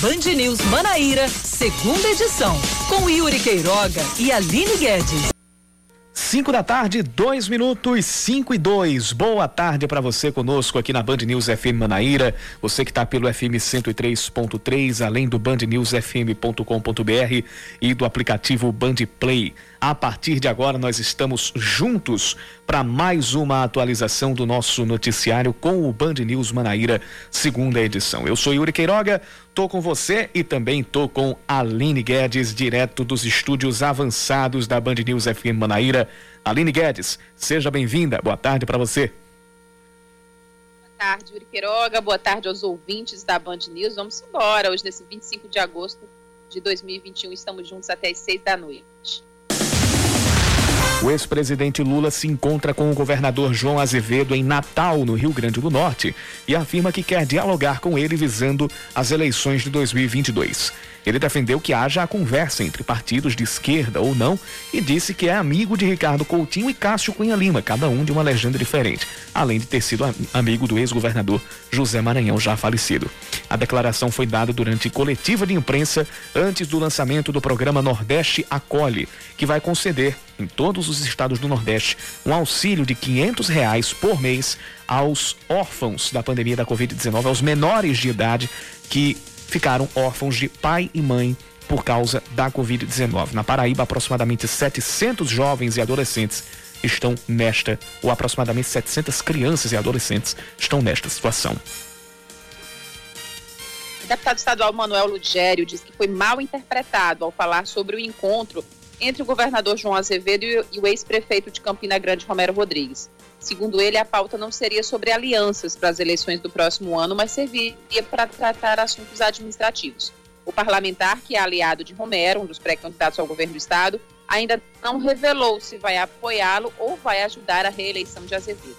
Band News Manaíra, segunda edição, com Yuri Queiroga e Aline Guedes. 5 da tarde, 2 minutos, 5 e 2. Boa tarde para você conosco aqui na Band News FM Manaíra. Você que está pelo FM 103.3, além do bandnewsfm.com.br e do aplicativo Band Play. A partir de agora, nós estamos juntos para mais uma atualização do nosso noticiário com o Band News Manaíra, segunda edição. Eu sou Yuri Queiroga, tô com você e também tô com Aline Guedes, direto dos estúdios avançados da Band News FM Manaíra. Aline Guedes, seja bem-vinda. Boa tarde para você. Boa tarde, Yuri Queiroga. Boa tarde aos ouvintes da Band News. Vamos embora. Hoje, nesse 25 de agosto de 2021, estamos juntos até as 6 da noite. O ex-presidente Lula se encontra com o governador João Azevedo em Natal, no Rio Grande do Norte, e afirma que quer dialogar com ele visando as eleições de 2022. Ele defendeu que haja a conversa entre partidos de esquerda ou não e disse que é amigo de Ricardo Coutinho e Cássio Cunha Lima, cada um de uma legenda diferente, além de ter sido amigo do ex-governador José Maranhão, já falecido. A declaração foi dada durante coletiva de imprensa antes do lançamento do programa Nordeste Acolhe, que vai conceder em todos os estados do Nordeste um auxílio de 500 reais por mês aos órfãos da pandemia da Covid-19, aos menores de idade que ficaram órfãos de pai e mãe por causa da Covid-19. Na Paraíba, aproximadamente 700 jovens e adolescentes estão nesta, ou aproximadamente 700 crianças e adolescentes estão nesta situação. O deputado estadual Manuel Lugério diz que foi mal interpretado ao falar sobre o encontro entre o governador João Azevedo e o ex-prefeito de Campina Grande, Romero Rodrigues. Segundo ele, a pauta não seria sobre alianças para as eleições do próximo ano, mas serviria para tratar assuntos administrativos. O parlamentar, que é aliado de Romero, um dos pré-candidatos ao governo do estado, ainda não revelou se vai apoiá-lo ou vai ajudar a reeleição de Azevedo.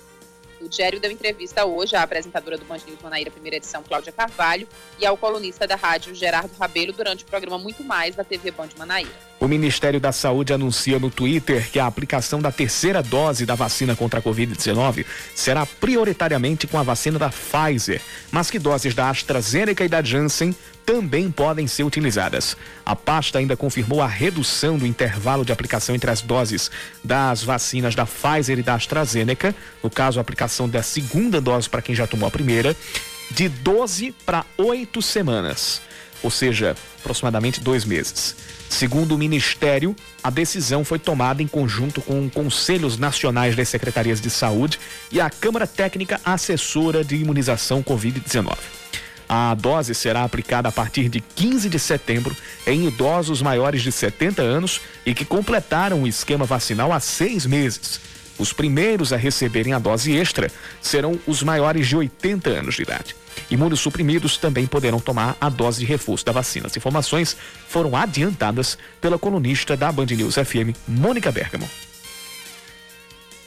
O Gério deu entrevista hoje à apresentadora do Band News Manaíra, primeira edição, Cláudia Carvalho, e ao colunista da rádio Gerardo Rabelo durante o programa Muito Mais da TV Band Manaíra. O Ministério da Saúde anuncia no Twitter que a aplicação da terceira dose da vacina contra a Covid-19 será prioritariamente com a vacina da Pfizer, mas que doses da AstraZeneca e da Janssen também podem ser utilizadas. A pasta ainda confirmou a redução do intervalo de aplicação entre as doses das vacinas da Pfizer e da AstraZeneca, no caso, a aplicação da segunda dose para quem já tomou a primeira, de 12 para 8 semanas, ou seja, aproximadamente dois meses. Segundo o Ministério, a decisão foi tomada em conjunto com Conselhos Nacionais das Secretarias de Saúde e a Câmara Técnica Assessora de Imunização Covid-19. A dose será aplicada a partir de 15 de setembro em idosos maiores de 70 anos e que completaram o esquema vacinal há seis meses. Os primeiros a receberem a dose extra serão os maiores de 80 anos de idade. Imunossuprimidos também poderão tomar a dose de reforço da vacina. As informações foram adiantadas pela colunista da Band News FM, Mônica Bergamo.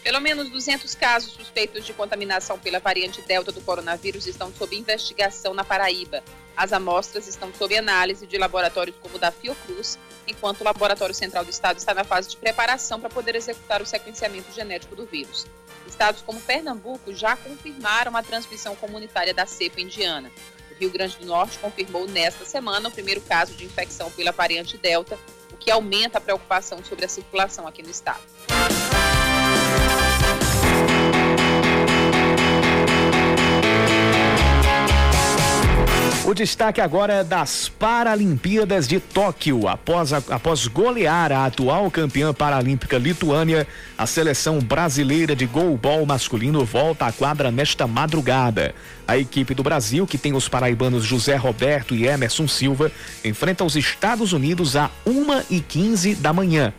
Pelo menos 200 casos suspeitos de contaminação pela variante Delta do coronavírus estão sob investigação na Paraíba. As amostras estão sob análise de laboratórios como o da Fiocruz, enquanto o Laboratório Central do Estado está na fase de preparação para poder executar o sequenciamento genético do vírus. Estados como Pernambuco já confirmaram a transmissão comunitária da cepa indiana. O Rio Grande do Norte confirmou nesta semana o primeiro caso de infecção pela variante Delta, o que aumenta a preocupação sobre a circulação aqui no estado. O destaque agora é das Paralimpíadas de Tóquio. Após, a, após golear a atual campeã paralímpica Lituânia, a seleção brasileira de goalball masculino volta à quadra nesta madrugada. A equipe do Brasil, que tem os paraibanos José Roberto e Emerson Silva, enfrenta os Estados Unidos a 1h15 da manhã.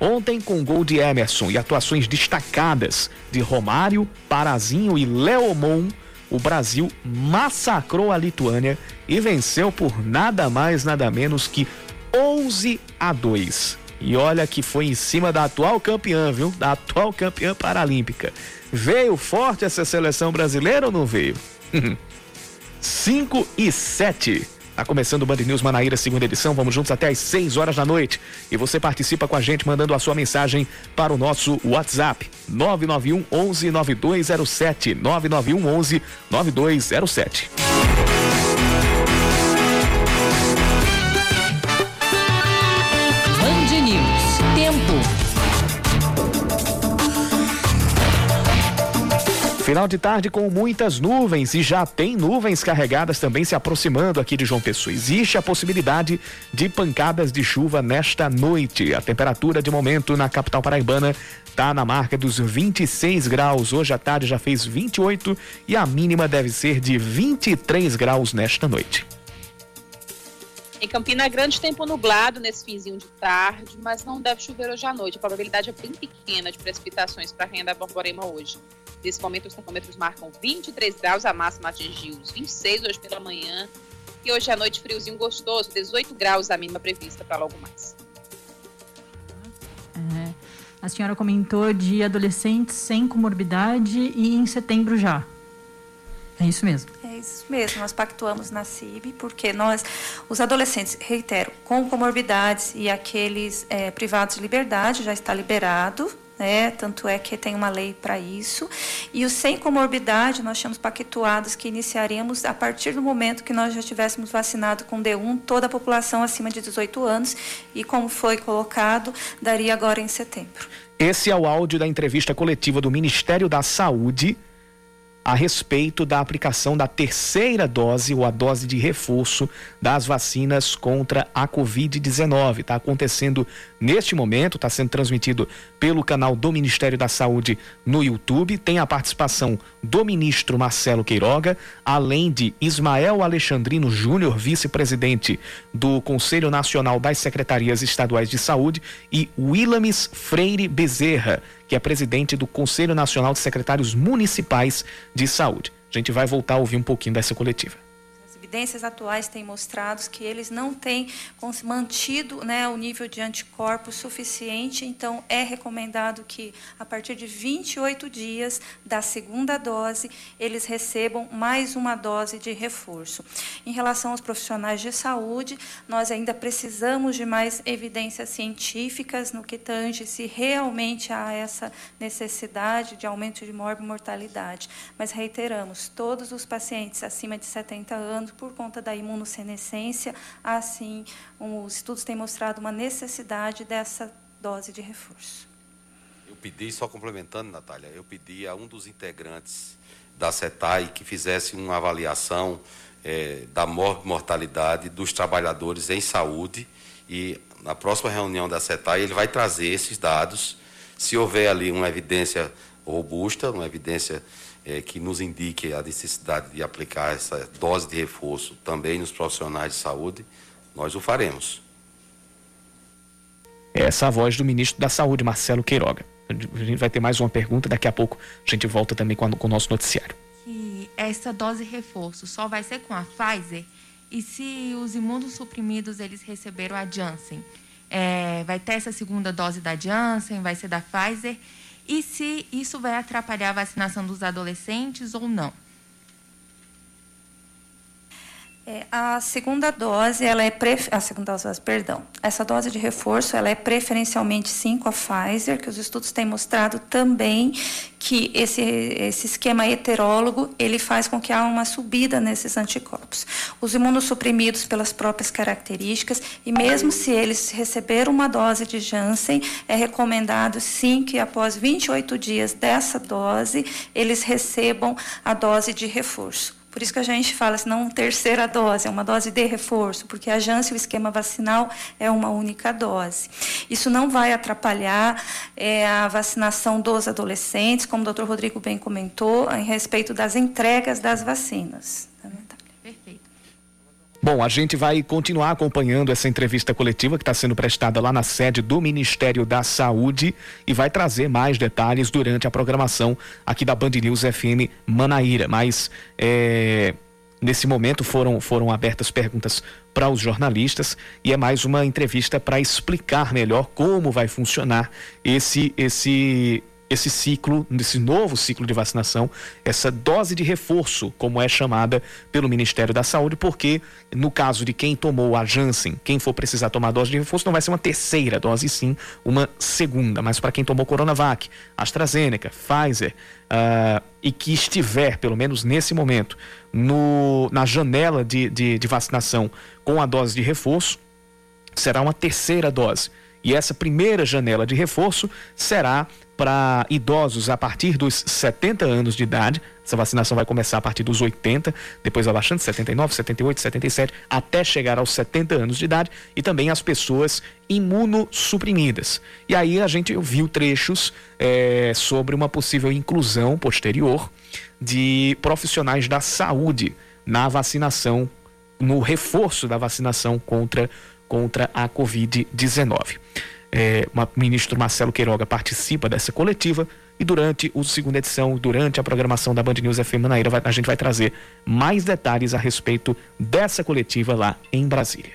Ontem, com gol de Emerson e atuações destacadas de Romário, Parazinho e Leomon, o Brasil massacrou a Lituânia e venceu por nada mais, nada menos que 11 a 2. E olha que foi em cima da atual campeã, viu? Da atual campeã paralímpica. Veio forte essa seleção brasileira ou não veio? 5 e 7. Tá começando o Band News Manaíra, segunda edição. Vamos juntos até às 6 horas da noite. E você participa com a gente mandando a sua mensagem para o nosso WhatsApp: 991 11 9207. 991 11 9207. Final de tarde com muitas nuvens e já tem nuvens carregadas também se aproximando aqui de João Pessoa. Existe a possibilidade de pancadas de chuva nesta noite. A temperatura de momento na capital paraibana está na marca dos 26 graus. Hoje à tarde já fez 28 e a mínima deve ser de 23 graus nesta noite. Em Campina Grande, tempo nublado nesse finzinho de tarde, mas não deve chover hoje à noite. A probabilidade é bem pequena de precipitações para a Rainha da Borborema hoje. Nesse momento, os termômetros marcam 23 graus, a máxima atingiu os 26 hoje pela manhã. E hoje à noite, friozinho gostoso, 18 graus a mínima prevista para logo mais. É, a senhora comentou de adolescentes sem comorbidade e em setembro já. É isso mesmo. É isso mesmo. Nós pactuamos na CIB, porque nós, os adolescentes, reitero, com comorbidades e aqueles é, privados de liberdade, já está liberado, né? Tanto é que tem uma lei para isso. E os sem comorbidade, nós tínhamos pactuados que iniciaríamos a partir do momento que nós já tivéssemos vacinado com D1 toda a população acima de 18 anos e como foi colocado, daria agora em setembro. Esse é o áudio da entrevista coletiva do Ministério da Saúde a respeito da aplicação da terceira dose ou a dose de reforço das vacinas contra a Covid-19. Está acontecendo neste momento, está sendo transmitido pelo canal do Ministério da Saúde no YouTube. Tem a participação do ministro Marcelo Queiroga, além de Ismael Alexandrino Júnior, vice-presidente do Conselho Nacional das Secretarias Estaduais de Saúde, e Willames Freire Bezerra que é presidente do Conselho Nacional de Secretários Municipais de Saúde. A gente vai voltar a ouvir um pouquinho dessa coletiva evidências atuais têm mostrado que eles não têm mantido né, o nível de anticorpos suficiente, então é recomendado que, a partir de 28 dias da segunda dose, eles recebam mais uma dose de reforço. Em relação aos profissionais de saúde, nós ainda precisamos de mais evidências científicas no que tange se realmente há essa necessidade de aumento de mortalidade. Mas reiteramos, todos os pacientes acima de 70 anos por conta da imunossenescência, assim, os estudos têm mostrado uma necessidade dessa dose de reforço. Eu pedi, só complementando, Natália, eu pedi a um dos integrantes da CETAI que fizesse uma avaliação é, da mortalidade dos trabalhadores em saúde e na próxima reunião da CETAI ele vai trazer esses dados. Se houver ali uma evidência robusta, uma evidência é, que nos indique a necessidade de aplicar essa dose de reforço também nos profissionais de saúde, nós o faremos. Essa é a voz do ministro da Saúde, Marcelo Queiroga. A gente vai ter mais uma pergunta, daqui a pouco a gente volta também com, a, com o nosso noticiário. Que essa dose reforço só vai ser com a Pfizer? E se os imunossuprimidos eles receberam a Janssen, é, vai ter essa segunda dose da Janssen, vai ser da Pfizer? E se isso vai atrapalhar a vacinação dos adolescentes ou não. É, a segunda dose, ela é pref... a segunda dose, perdão, essa dose de reforço, ela é preferencialmente sim com a Pfizer, que os estudos têm mostrado também que esse, esse esquema heterólogo, ele faz com que há uma subida nesses anticorpos. Os imunossuprimidos pelas próprias características, e mesmo se eles receberam uma dose de Janssen, é recomendado sim que após 28 dias dessa dose, eles recebam a dose de reforço. Por isso que a gente fala, se não terceira dose, é uma dose de reforço, porque a Janssen, o esquema vacinal, é uma única dose. Isso não vai atrapalhar é, a vacinação dos adolescentes, como o doutor Rodrigo bem comentou, em respeito das entregas das vacinas. Bom, a gente vai continuar acompanhando essa entrevista coletiva que está sendo prestada lá na sede do Ministério da Saúde e vai trazer mais detalhes durante a programação aqui da Band News FM Manaíra. Mas é, nesse momento foram, foram abertas perguntas para os jornalistas e é mais uma entrevista para explicar melhor como vai funcionar esse esse esse ciclo, nesse novo ciclo de vacinação, essa dose de reforço, como é chamada pelo Ministério da Saúde, porque no caso de quem tomou a Janssen, quem for precisar tomar dose de reforço, não vai ser uma terceira dose, sim uma segunda. Mas para quem tomou Coronavac, AstraZeneca, Pfizer, uh, e que estiver, pelo menos nesse momento, no, na janela de, de, de vacinação com a dose de reforço, será uma terceira dose E essa primeira janela de reforço será para idosos a partir dos 70 anos de idade. Essa vacinação vai começar a partir dos 80, depois vai baixando 79, 78, 77, até chegar aos 70 anos de idade e também as pessoas imunossuprimidas. E aí a gente viu trechos é, sobre uma possível inclusão posterior de profissionais da saúde na vacinação, no reforço da vacinação contra contra a Covid-19. É, o ministro Marcelo Queiroga participa dessa coletiva e durante a segunda edição, durante a programação da Band News FM Manaíra, a gente vai trazer mais detalhes a respeito dessa coletiva lá em Brasília.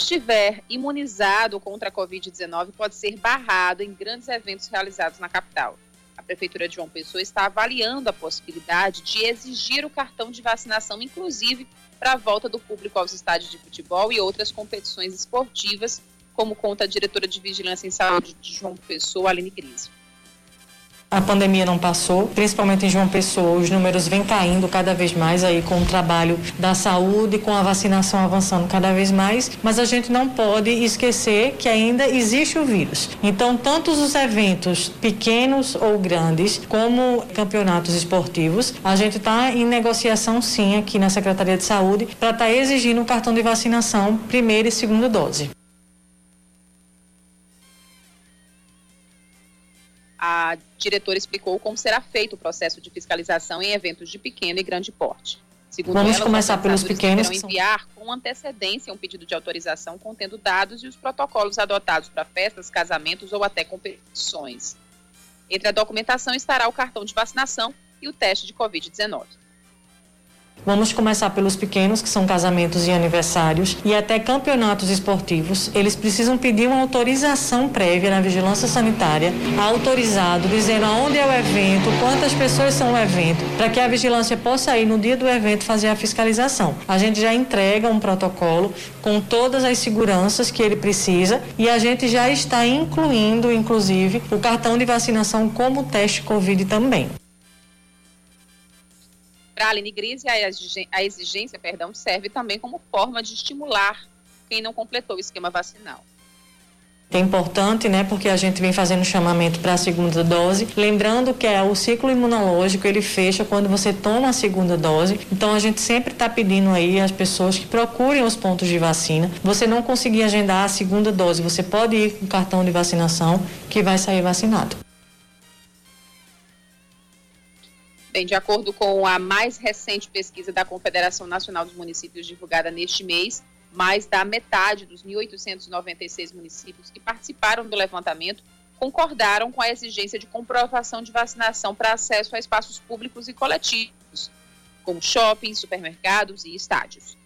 Estiver imunizado contra a Covid-19 pode ser barrado em grandes eventos realizados na capital. A Prefeitura de João Pessoa está avaliando a possibilidade de exigir o cartão de vacinação, inclusive para a volta do público aos estádios de futebol e outras competições esportivas, como conta a diretora de Vigilância em Saúde de João Pessoa, Aline Grise. A pandemia não passou, principalmente em João Pessoa, os números vêm caindo cada vez mais aí com o trabalho da saúde, com a vacinação avançando cada vez mais, mas a gente não pode esquecer que ainda existe o vírus. Então, tantos os eventos pequenos ou grandes, como campeonatos esportivos, a gente está em negociação sim aqui na Secretaria de Saúde para estar tá exigindo um cartão de vacinação primeira e segunda dose. A diretora explicou como será feito o processo de fiscalização em eventos de pequeno e grande porte. Segundo Vamos ela, começar pelos pequenos. São... enviar com antecedência um pedido de autorização contendo dados e os protocolos adotados para festas, casamentos ou até competições. Entre a documentação estará o cartão de vacinação e o teste de Covid-19. Vamos começar pelos pequenos, que são casamentos e aniversários, e até campeonatos esportivos. Eles precisam pedir uma autorização prévia na vigilância sanitária, autorizado, dizendo aonde é o evento, quantas pessoas são o evento, para que a vigilância possa ir no dia do evento fazer a fiscalização. A gente já entrega um protocolo com todas as seguranças que ele precisa e a gente já está incluindo, inclusive, o cartão de vacinação como teste Covid também. Para a Aline Grise, a exigência perdão, serve também como forma de estimular quem não completou o esquema vacinal. É importante, né, porque a gente vem fazendo chamamento para a segunda dose, lembrando que é o ciclo imunológico ele fecha quando você toma a segunda dose. Então a gente sempre está pedindo aí às pessoas que procurem os pontos de vacina. Você não conseguir agendar a segunda dose, você pode ir com o cartão de vacinação que vai sair vacinado. Bem, de acordo com a mais recente pesquisa da Confederação Nacional dos Municípios divulgada neste mês, mais da metade dos 1.896 municípios que participaram do levantamento concordaram com a exigência de comprovação de vacinação para acesso a espaços públicos e coletivos, como shoppings, supermercados e estádios.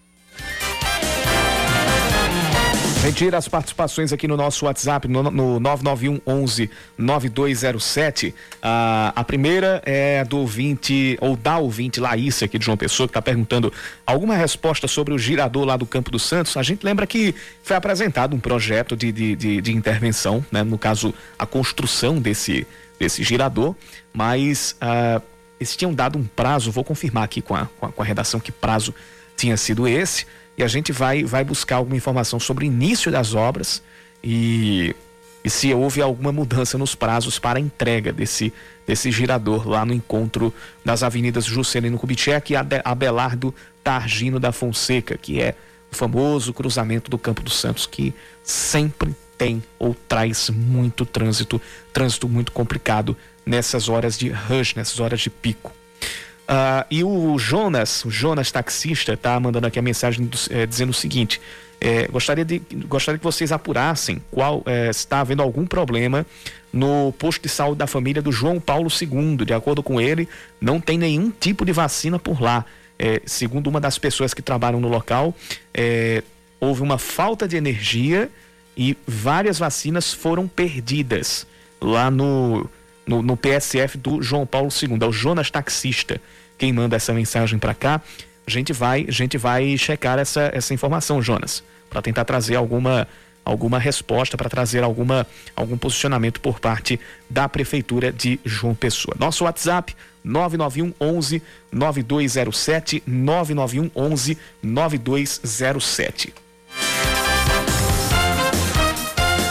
Retira as participações aqui no nosso WhatsApp, no, no 991 11 9207. Ah, a primeira é do ouvinte, ou da ouvinte Laísa, aqui de João Pessoa, que está perguntando alguma resposta sobre o girador lá do Campo dos Santos. A gente lembra que foi apresentado um projeto de, de, de, de intervenção, né? no caso, a construção desse, desse girador, mas ah, eles tinham dado um prazo, vou confirmar aqui com a, com a, com a redação que prazo tinha sido esse e a gente vai, vai buscar alguma informação sobre o início das obras e, e se houve alguma mudança nos prazos para a entrega desse, desse girador lá no encontro das avenidas Juscelino Kubitschek e Abelardo Targino da Fonseca, que é o famoso cruzamento do Campo dos Santos, que sempre tem ou traz muito trânsito, trânsito muito complicado nessas horas de rush, nessas horas de pico. Uh, e o Jonas, o Jonas taxista, tá mandando aqui a mensagem do, é, dizendo o seguinte: é, gostaria, de, gostaria que vocês apurassem qual é, está havendo algum problema no posto de saúde da família do João Paulo II. De acordo com ele, não tem nenhum tipo de vacina por lá. Segundo uma das pessoas que trabalham no local, houve uma falta de energia e várias vacinas foram perdidas lá no, no, no PSF do João Paulo II. É o Jonas Taxista quem manda essa mensagem para cá. A gente vai, a gente vai checar essa, essa informação, Jonas, para tentar trazer alguma alguma resposta, para trazer alguma algum posicionamento por parte da prefeitura de João Pessoa. Nosso WhatsApp 991 11 9207 991 11 9207.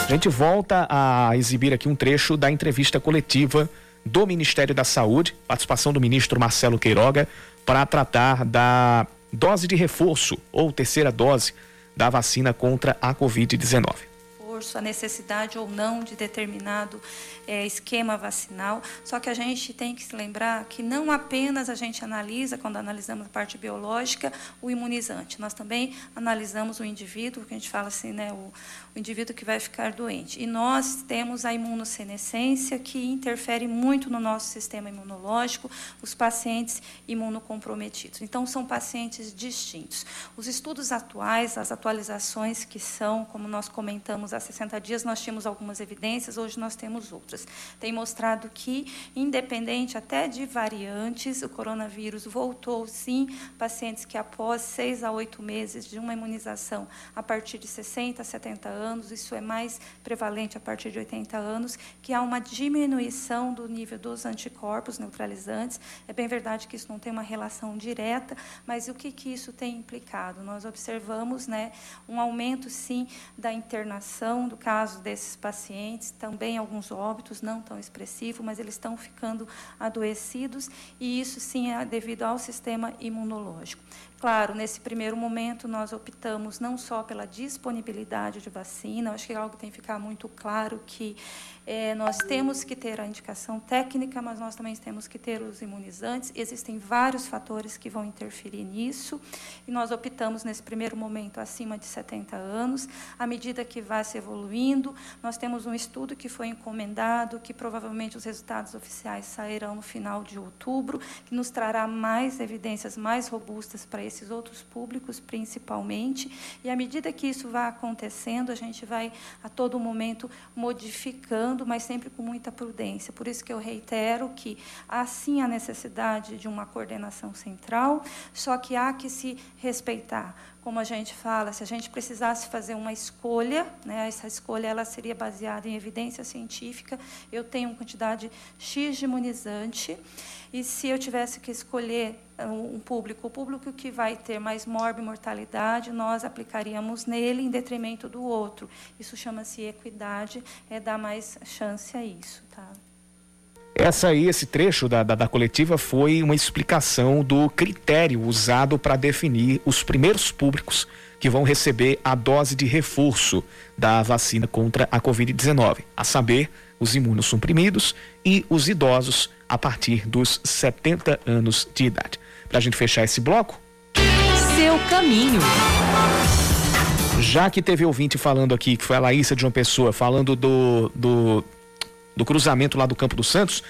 A gente volta a exibir aqui um trecho da entrevista coletiva do Ministério da Saúde, participação do ministro Marcelo Queiroga, para tratar da dose de reforço ou terceira dose da vacina contra a Covid-19 a necessidade ou não de determinado é, esquema vacinal. Só que a gente tem que se lembrar que não apenas a gente analisa, quando analisamos a parte biológica, o imunizante. Nós também analisamos o indivíduo, que a gente fala assim, né, o, o indivíduo que vai ficar doente. E nós temos a imunossenescência, que interfere muito no nosso sistema imunológico, os pacientes imunocomprometidos. Então, são pacientes distintos. Os estudos atuais, as atualizações que são, como nós comentamos há 60 dias, nós tínhamos algumas evidências, hoje nós temos outras. Tem mostrado que, independente até de variantes, o coronavírus voltou, sim, pacientes que após seis a oito meses de uma imunização a partir de 60 a 70 anos, anos, isso é mais prevalente a partir de 80 anos, que há uma diminuição do nível dos anticorpos neutralizantes. É bem verdade que isso não tem uma relação direta, mas o que, que isso tem implicado? Nós observamos né, um aumento, sim, da internação do caso desses pacientes, também alguns óbitos, não tão expressivo, mas eles estão ficando adoecidos, e isso, sim, é devido ao sistema imunológico. Claro, nesse primeiro momento, nós optamos não só pela disponibilidade de vacina, acho que é algo que tem que ficar muito claro que é, nós temos que ter a indicação técnica, mas nós também temos que ter os imunizantes. Existem vários fatores que vão interferir nisso, e nós optamos nesse primeiro momento acima de 70 anos. À medida que vai se evoluindo, nós temos um estudo que foi encomendado, que provavelmente os resultados oficiais sairão no final de outubro, que nos trará mais evidências mais robustas para esses outros públicos, principalmente. E à medida que isso vai acontecendo, a gente vai a todo momento modificando mas sempre com muita prudência. Por isso que eu reitero que há sim a necessidade de uma coordenação central, só que há que se respeitar. Como a gente fala, se a gente precisasse fazer uma escolha, né, essa escolha ela seria baseada em evidência científica. Eu tenho uma quantidade X de imunizante, e se eu tivesse que escolher eh, um público, o público que vai ter mais mortalidade, nós aplicaríamos nele em detrimento do outro. Isso chama-se equidade, é dar mais chance a isso. Tá? Essa aí, esse trecho da, da, da, coletiva foi uma explicação do critério usado para definir os primeiros públicos que vão receber a dose de reforço da vacina contra a Covid-19, a saber, os imunossuprimidos e os idosos a partir dos 70 anos de idade. Para a gente fechar esse bloco. Seu caminho. Já que teve ouvinte falando aqui, que foi a Laísa de uma pessoa, falando do, do do cruzamento lá do Campo dos Santos.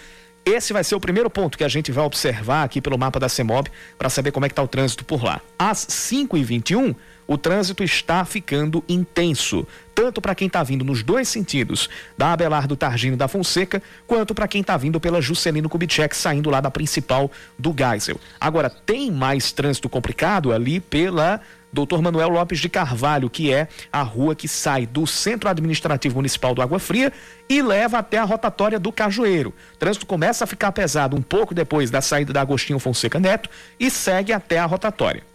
Esse vai ser o primeiro ponto que a gente vai observar aqui pelo mapa da CEMOB para saber como é que está o trânsito por lá. Às 5h21, o trânsito está ficando intenso, tanto para quem está vindo nos dois sentidos, da Abelardo Targino da Fonseca, quanto para quem está vindo pela Juscelino Kubitschek, saindo lá da principal do Geisel. Agora, tem mais trânsito complicado ali pela Doutor Manuel Lopes de Carvalho, que é a rua que sai do Centro Administrativo Municipal do Água Fria e leva até a rotatória do Cajueiro. O trânsito começa a ficar pesado um pouco depois da saída da Agostinho Fonseca Neto e segue até a rotatória.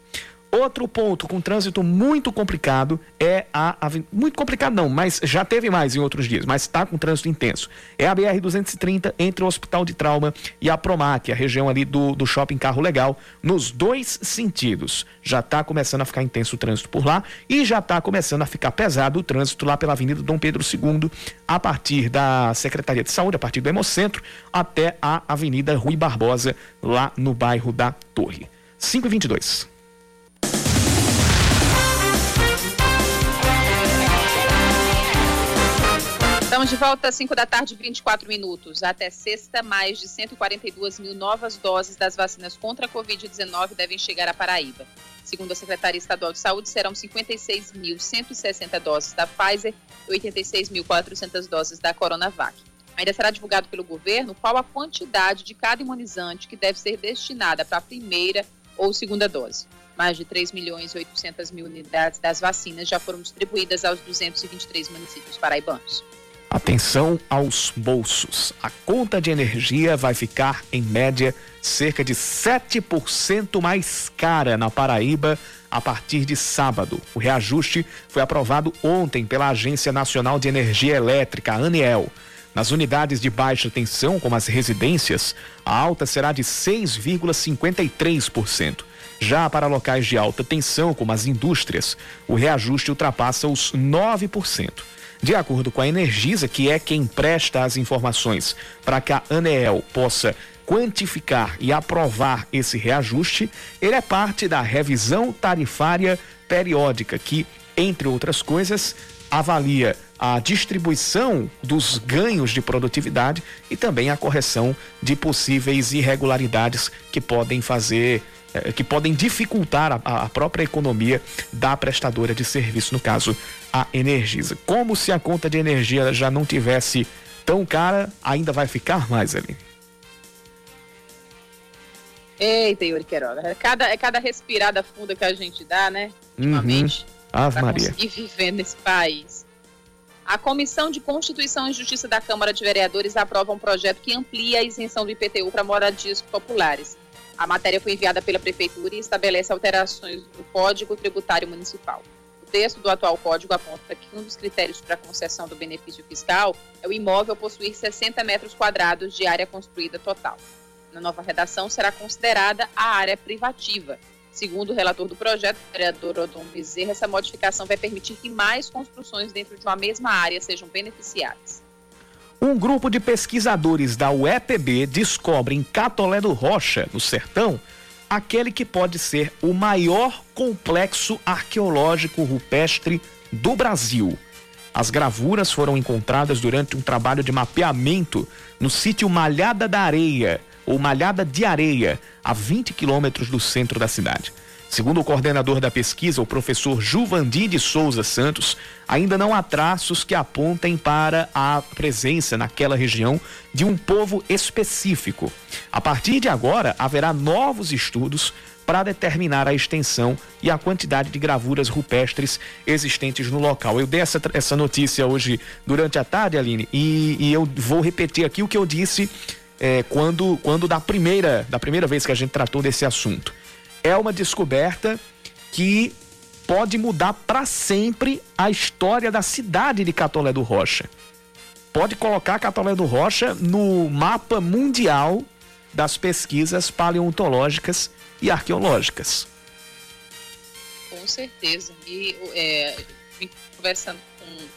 Outro ponto com trânsito muito complicado é a, muito complicado não, mas já teve mais em outros dias, mas está com trânsito intenso. É a BR 230 entre o Hospital de Trauma e a Promac, a região ali do, do Shopping Carro Legal, nos dois sentidos. Já está começando a ficar intenso o trânsito por lá e já está começando a ficar pesado o trânsito lá pela Avenida Dom Pedro II, a partir da Secretaria de Saúde, a partir do Hemocentro, até a Avenida Rui Barbosa, lá no bairro da Torre. 5 Estamos de volta às 5 da tarde, 24 minutos. Até sexta, mais de 142 mil novas doses das vacinas contra a Covid-19 devem chegar à Paraíba. Segundo a Secretaria Estadual de Saúde, serão 56.160 doses da Pfizer e 86.400 doses da Coronavac. Ainda será divulgado pelo governo qual a quantidade de cada imunizante que deve ser destinada para a primeira ou segunda dose. Mais de 3 milhões e 800 mil unidades das vacinas já foram distribuídas aos 223 municípios paraibanos. Atenção aos bolsos. A conta de energia vai ficar, em média, cerca de 7% mais cara na Paraíba a partir de sábado. O reajuste foi aprovado ontem pela Agência Nacional de Energia Elétrica, ANEEL. Nas unidades de baixa tensão, como as residências, a alta será de 6,53%. Já para locais de alta tensão, como as indústrias, o reajuste ultrapassa os 9%. De acordo com a Energisa, que é quem presta as informações para que a ANEEL possa quantificar e aprovar esse reajuste, ele é parte da revisão tarifária periódica, que, entre outras coisas, avalia a distribuição dos ganhos de produtividade e também a correção de possíveis irregularidades que podem fazer que podem dificultar a, a, própria economia da prestadora de serviço, no caso, a Energisa. Como se a conta de energia já não tivesse tão cara, ainda vai ficar mais ali. Eita, Yuri Queiroga. É cada, é cada respirada funda que a gente dá, né? Ultimamente. Uhum. Ave Maria. conseguir viver nesse país. A Comissão de Constituição e Justiça da Câmara de Vereadores aprova um projeto que amplia a isenção do IPTU para moradias populares. A matéria foi enviada pela Prefeitura e estabelece alterações no Código Tributário Municipal. O texto do atual código aponta que um dos critérios para concessão do benefício fiscal é o imóvel possuir 60 metros quadrados de área construída total. Na nova redação, será considerada a área privativa. Segundo o relator do projeto, o vereador Odon Bezerra, essa modificação vai permitir que mais construções dentro de uma mesma área sejam beneficiadas. Um grupo de pesquisadores da UEPB descobre em Catolé do Rocha, no sertão, aquele que pode ser o maior complexo arqueológico rupestre do Brasil. As gravuras foram encontradas durante um trabalho de mapeamento no sítio Malhada da Areia, ou Malhada de Areia, a 20 quilômetros do centro da cidade. Segundo o coordenador da pesquisa, o professor Juvandi de Souza Santos, ainda não há traços que apontem para a presença naquela região de um povo específico. A partir de agora, haverá novos estudos para determinar a extensão e a quantidade de gravuras rupestres existentes no local. Eu dei essa, essa notícia hoje durante a tarde, Aline, e, e eu vou repetir aqui o que eu disse é, quando, quando da primeira, da primeira vez que a gente tratou desse assunto é uma descoberta que pode mudar para sempre a história da cidade de Catolé do Rocha. Pode colocar Catolé do Rocha no mapa mundial das pesquisas paleontológicas e arqueológicas. Com certeza. E é, conversando com,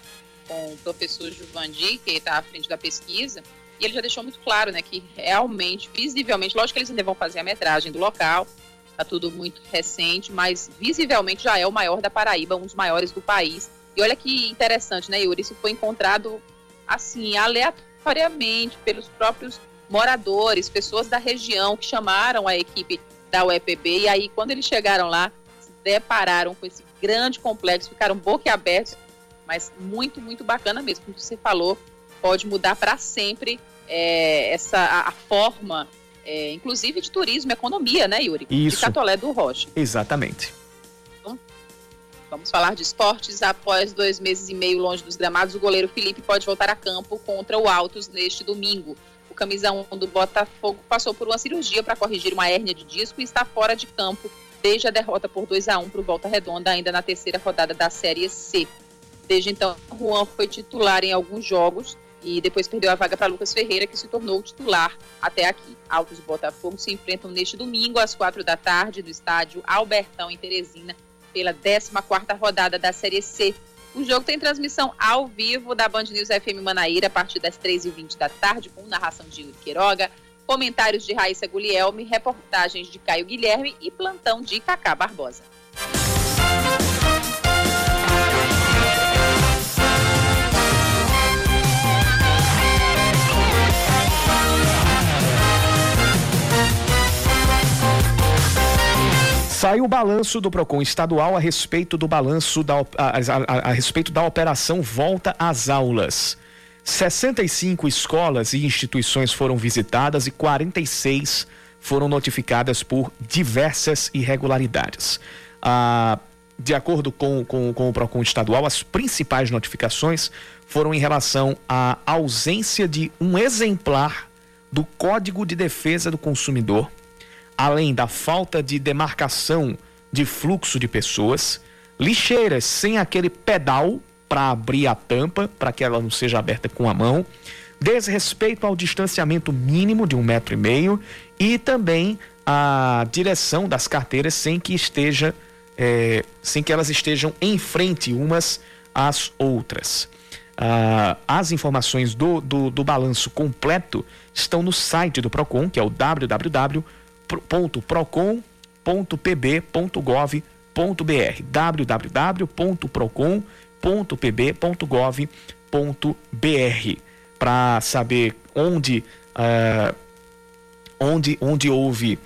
com o professor Giovanni, que está à frente da pesquisa, e ele já deixou muito claro né, que realmente, visivelmente, lógico que eles ainda vão fazer a metragem do local, Está tudo muito recente, mas visivelmente já é o maior da Paraíba, um dos maiores do país. E olha que interessante, né, Yuri? Isso foi encontrado assim, aleatoriamente pelos próprios moradores, pessoas da região que chamaram a equipe da UEPB. E aí, quando eles chegaram lá, se depararam com esse grande complexo, ficaram boquiabertos, mas muito, muito bacana mesmo. Como você falou, pode mudar para sempre é, essa a, a forma é, inclusive de turismo e economia, né, Yuri? Isso. De Catolé do Rocha. Exatamente. Então, vamos falar de esportes. Após dois meses e meio longe dos gramados, o goleiro Felipe pode voltar a campo contra o Altos neste domingo. O camisa 1 do Botafogo passou por uma cirurgia para corrigir uma hérnia de disco e está fora de campo desde a derrota por 2 a 1 para o Volta Redonda, ainda na terceira rodada da Série C. Desde então, Juan foi titular em alguns jogos e depois perdeu a vaga para Lucas Ferreira, que se tornou titular até aqui. Altos e Botafogo se enfrentam neste domingo, às quatro da tarde, no estádio Albertão, em Teresina, pela 14ª rodada da Série C. O jogo tem transmissão ao vivo da Band News FM Manaíra, a partir das 3h20 da tarde, com narração de Yuri Queiroga, comentários de Raíssa Guglielmi, reportagens de Caio Guilherme e plantão de Cacá Barbosa. Saiu o balanço do Procon estadual a respeito do balanço da, a, a, a, respeito da operação Volta às Aulas. 65 escolas e instituições foram visitadas e 46 foram notificadas por diversas irregularidades. Ah, de acordo com, com, com o PROCON estadual, as principais notificações foram em relação à ausência de um exemplar do Código de Defesa do Consumidor além da falta de demarcação de fluxo de pessoas, lixeiras sem aquele pedal para abrir a tampa, para que ela não seja aberta com a mão, desrespeito ao distanciamento mínimo de um metro e meio e também a direção das carteiras sem que esteja, é, sem que elas estejam em frente umas às outras. Ah, as informações do, do, do balanço completo estão no site do Procon, que é o www www.procon.pb.gov.br www.procon.pb.gov.br para saber onde, uh, onde, onde houve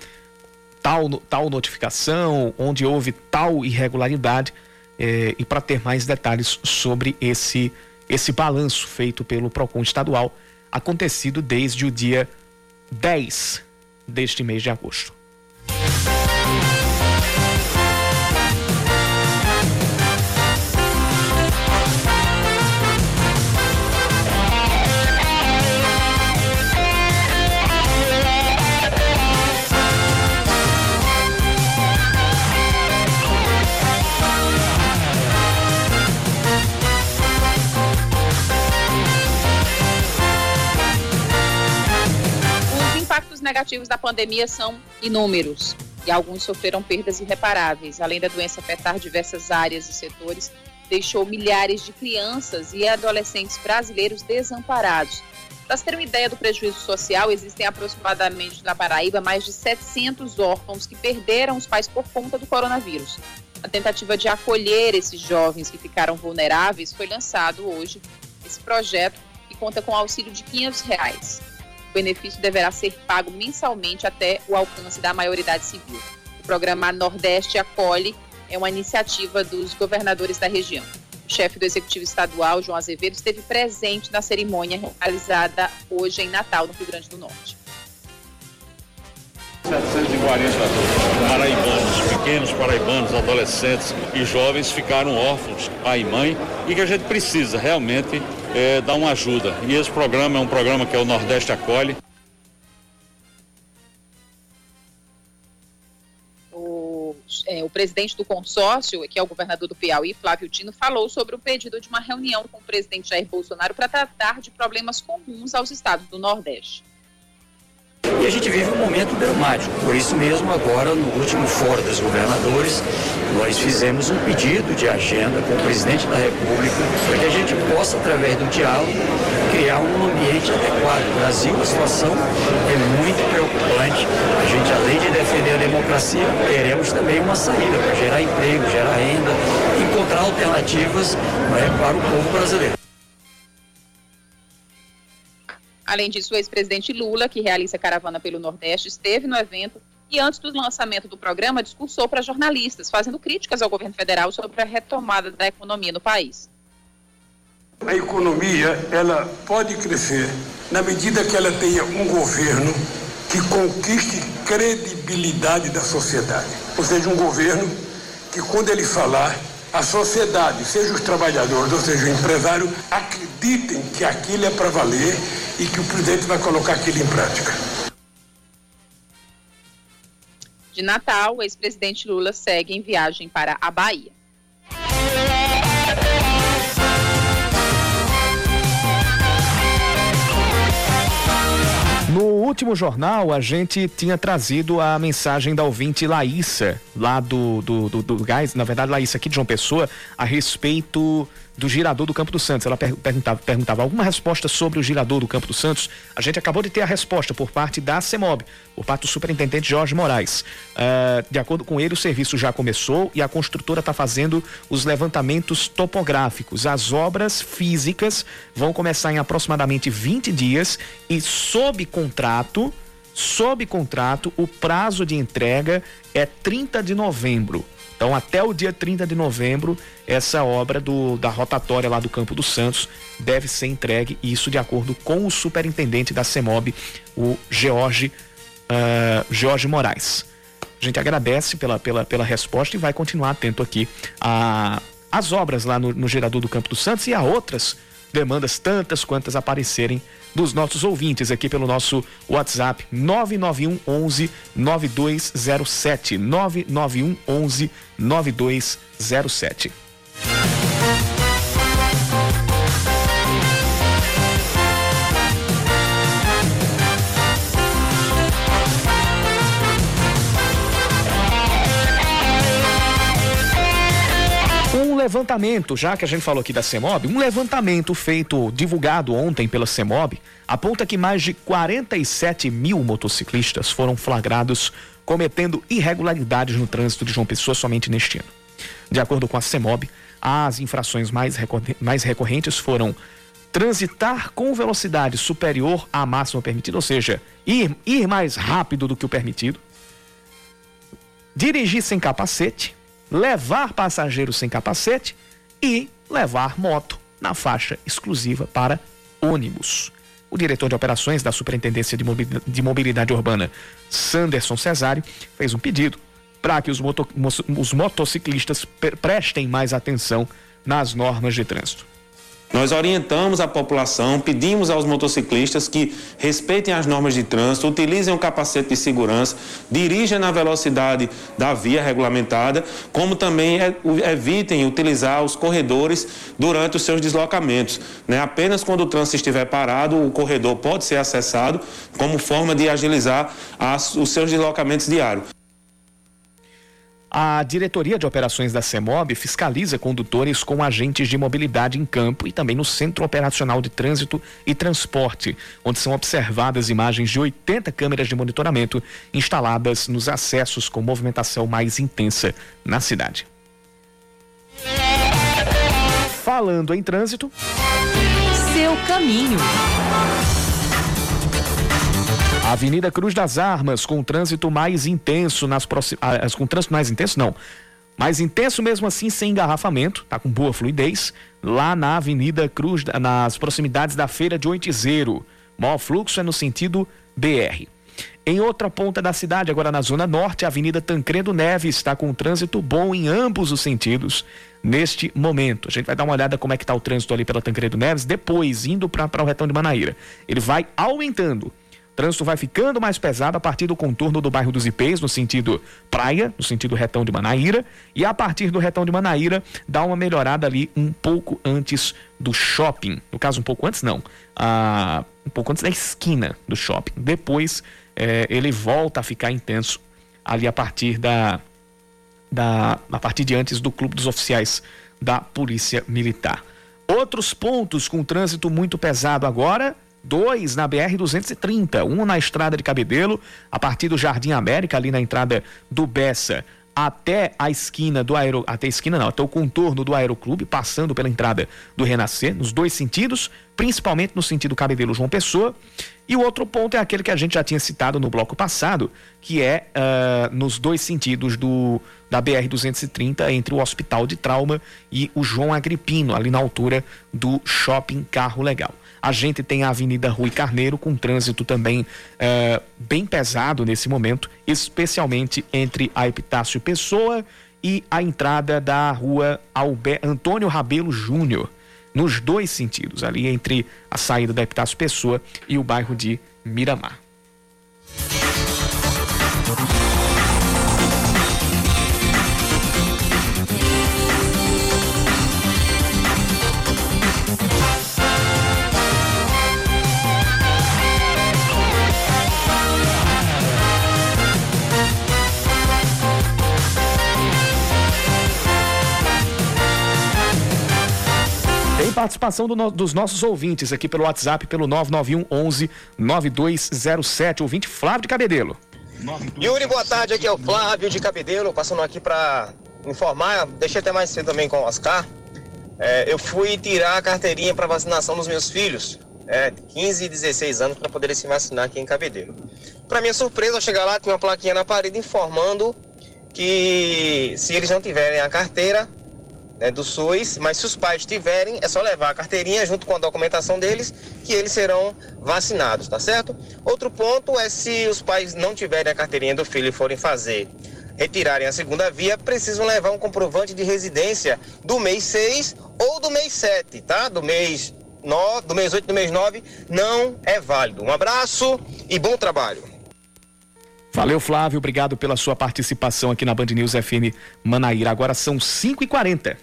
tal, tal notificação, onde houve tal irregularidade eh, e para ter mais detalhes sobre esse, esse balanço feito pelo PROCON estadual, acontecido desde o dia 10 deste mês de agosto. Negativos da pandemia são inúmeros e alguns sofreram perdas irreparáveis. Além da doença afetar diversas áreas e setores, deixou milhares de crianças e adolescentes brasileiros desamparados. Para ter uma ideia do prejuízo social, existem aproximadamente na Paraíba mais de 700 órfãos que perderam os pais por conta do coronavírus. A tentativa de acolher esses jovens que ficaram vulneráveis foi lançado hoje esse projeto que conta com auxílio de 500 reais benefício deverá ser pago mensalmente até o alcance da maioridade civil. O programa Nordeste Acolhe é uma iniciativa dos governadores da região. O chefe do Executivo Estadual, João Azevedo, esteve presente na cerimônia realizada hoje em Natal, no Rio Grande do Norte. 740 paraibanos, pequenos paraibanos, adolescentes e jovens ficaram órfãos, pai e mãe, e que a gente precisa realmente é, dar uma ajuda. E esse programa é um programa que é o Nordeste Acolhe. O, é, o presidente do consórcio, que é o governador do Piauí, Flávio Dino, falou sobre o pedido de uma reunião com o presidente Jair Bolsonaro para tratar de problemas comuns aos estados do Nordeste. E a gente vive um momento dramático. Por isso mesmo, agora, no último Fórum dos Governadores, nós fizemos um pedido de agenda com o presidente da República para que a gente possa, através do diálogo, criar um ambiente adequado. No Brasil, a situação é muito preocupante. A gente, além de defender a democracia, teremos também uma saída para gerar emprego, gerar renda, encontrar alternativas né, para o povo brasileiro. Além disso, o ex-presidente Lula, que realiza caravana pelo Nordeste, esteve no evento e, antes do lançamento do programa, discursou para jornalistas, fazendo críticas ao governo federal sobre a retomada da economia no país. A economia ela pode crescer na medida que ela tenha um governo que conquiste credibilidade da sociedade. Ou seja, um governo que, quando ele falar, a sociedade, seja os trabalhadores ou seja o empresário, acreditem que aquilo é para valer e que o presidente vai colocar aquilo em prática. de Natal, o ex-presidente Lula segue em viagem para a Bahia. No último jornal, a gente tinha trazido a mensagem da ouvinte Laísa, lá do, do, do, do Gás, na verdade, Laísa aqui de João Pessoa, a respeito do girador do Campo dos Santos. Ela perguntava, perguntava alguma resposta sobre o girador do Campo dos Santos. A gente acabou de ter a resposta por parte da CEMOB, por parte do superintendente Jorge Moraes. Uh, de acordo com ele, o serviço já começou e a construtora está fazendo os levantamentos topográficos. As obras físicas vão começar em aproximadamente 20 dias e sob contrato, sob contrato, o prazo de entrega é 30 de novembro. Então, até o dia 30 de novembro, essa obra do, da rotatória lá do Campo dos Santos deve ser entregue, isso de acordo com o superintendente da CEMOB, o George, uh, George Moraes. A gente agradece pela, pela, pela resposta e vai continuar atento aqui a as obras lá no, no gerador do Campo dos Santos e a outras demandas tantas quantas aparecerem dos nossos ouvintes aqui pelo nosso WhatsApp 991 11 9207 991 11 9207. Levantamento, já que a gente falou aqui da CEMOB, um levantamento feito, divulgado ontem pela CEMOB, aponta que mais de 47 mil motociclistas foram flagrados cometendo irregularidades no trânsito de João Pessoa somente neste ano. De acordo com a CEMOB, as infrações mais, recorrentes foram transitar com velocidade superior à máxima permitida, ou seja, ir, ir mais rápido do que o permitido, dirigir sem capacete, levar passageiros sem capacete e levar moto na faixa exclusiva para ônibus. O diretor de operações da Superintendência de Mobilidade Urbana, Sanderson Cesário, fez um pedido para que os, moto, os motociclistas prestem mais atenção nas normas de trânsito. Nós orientamos a população, pedimos aos motociclistas que respeitem as normas de trânsito, utilizem o capacete de segurança, dirijam na velocidade da via regulamentada, como também evitem utilizar os corredores durante os seus deslocamentos. Né? Apenas quando o trânsito estiver parado, o corredor pode ser acessado como forma de agilizar as, os seus deslocamentos diários. A diretoria de operações da CEMOB fiscaliza condutores com agentes de mobilidade em campo e também no Centro Operacional de Trânsito e Transporte, onde são observadas imagens de 80 câmeras de monitoramento instaladas nos acessos com movimentação mais intensa na cidade. Falando em trânsito. Seu caminho. A Avenida Cruz das Armas, com trânsito mais intenso nas próximas. Com trânsito mais intenso, não. Mais intenso mesmo assim, sem engarrafamento, tá com boa fluidez. Lá na Avenida Cruz, nas proximidades da Feira de Oitizeiro. Maior fluxo é no sentido BR. Em outra ponta da cidade, agora na Zona Norte, a Avenida Tancredo Neves está com trânsito bom em ambos os sentidos neste momento. A gente vai dar uma olhada como é que está o trânsito ali pela Tancredo Neves, depois indo para o retão de Manaíra. Ele vai aumentando trânsito vai ficando mais pesado a partir do contorno do bairro dos Ipês, no sentido praia, no sentido retão de Manaíra, e a partir do retão de Manaíra dá uma melhorada ali um pouco antes do shopping. No caso, um pouco antes não, ah, um pouco antes da esquina do shopping. Depois eh, ele volta a ficar intenso ali a partir da, da a partir de antes do clube dos oficiais da Polícia Militar. Outros pontos com trânsito muito pesado agora dois na BR-230, um na estrada de Cabedelo, a partir do Jardim América, ali na entrada do Bessa, até a esquina do aero, até a esquina não, até o contorno do Aeroclube, passando pela entrada do Renascer, nos dois sentidos, principalmente no sentido Cabedelo João Pessoa. E o outro ponto é aquele que a gente já tinha citado no bloco passado, que é uh, nos dois sentidos do da BR 230 entre o Hospital de Trauma e o João Agripino, ali na altura do Shopping Carro Legal. A gente tem a Avenida Rui Carneiro com trânsito também uh, bem pesado nesse momento, especialmente entre a Epitácio Pessoa e a entrada da rua Albe Antônio Rabelo Júnior, nos dois sentidos, ali entre a saída da Epitácio Pessoa e o bairro de Miramar. Participação do no, dos nossos ouvintes aqui pelo WhatsApp, pelo 991 11 9207. Ouvinte Flávio de Cabedelo. Yuri, boa tarde. Aqui é o Flávio de Cabedelo, passando aqui para informar. Deixei até mais cedo também com o Oscar. É, eu fui tirar a carteirinha para vacinação dos meus filhos, é, 15 e 16 anos, para poderem se vacinar aqui em Cabedelo. Para minha surpresa, ao chegar lá, tinha uma plaquinha na parede informando que se eles não tiverem a carteira né, do SUS, mas se os pais tiverem, é só levar a carteirinha junto com a documentação deles, que eles serão vacinados, tá certo? Outro ponto é se os pais não tiverem a carteirinha do filho e forem fazer retirarem a segunda via, precisam levar um comprovante de residência do mês 6 ou do mês 7, tá? Do mês 9, do mês 8 do mês 9 não é válido. Um abraço e bom trabalho. Valeu, Flávio. Obrigado pela sua participação aqui na Band News FM Manaíra. Agora são 5h40.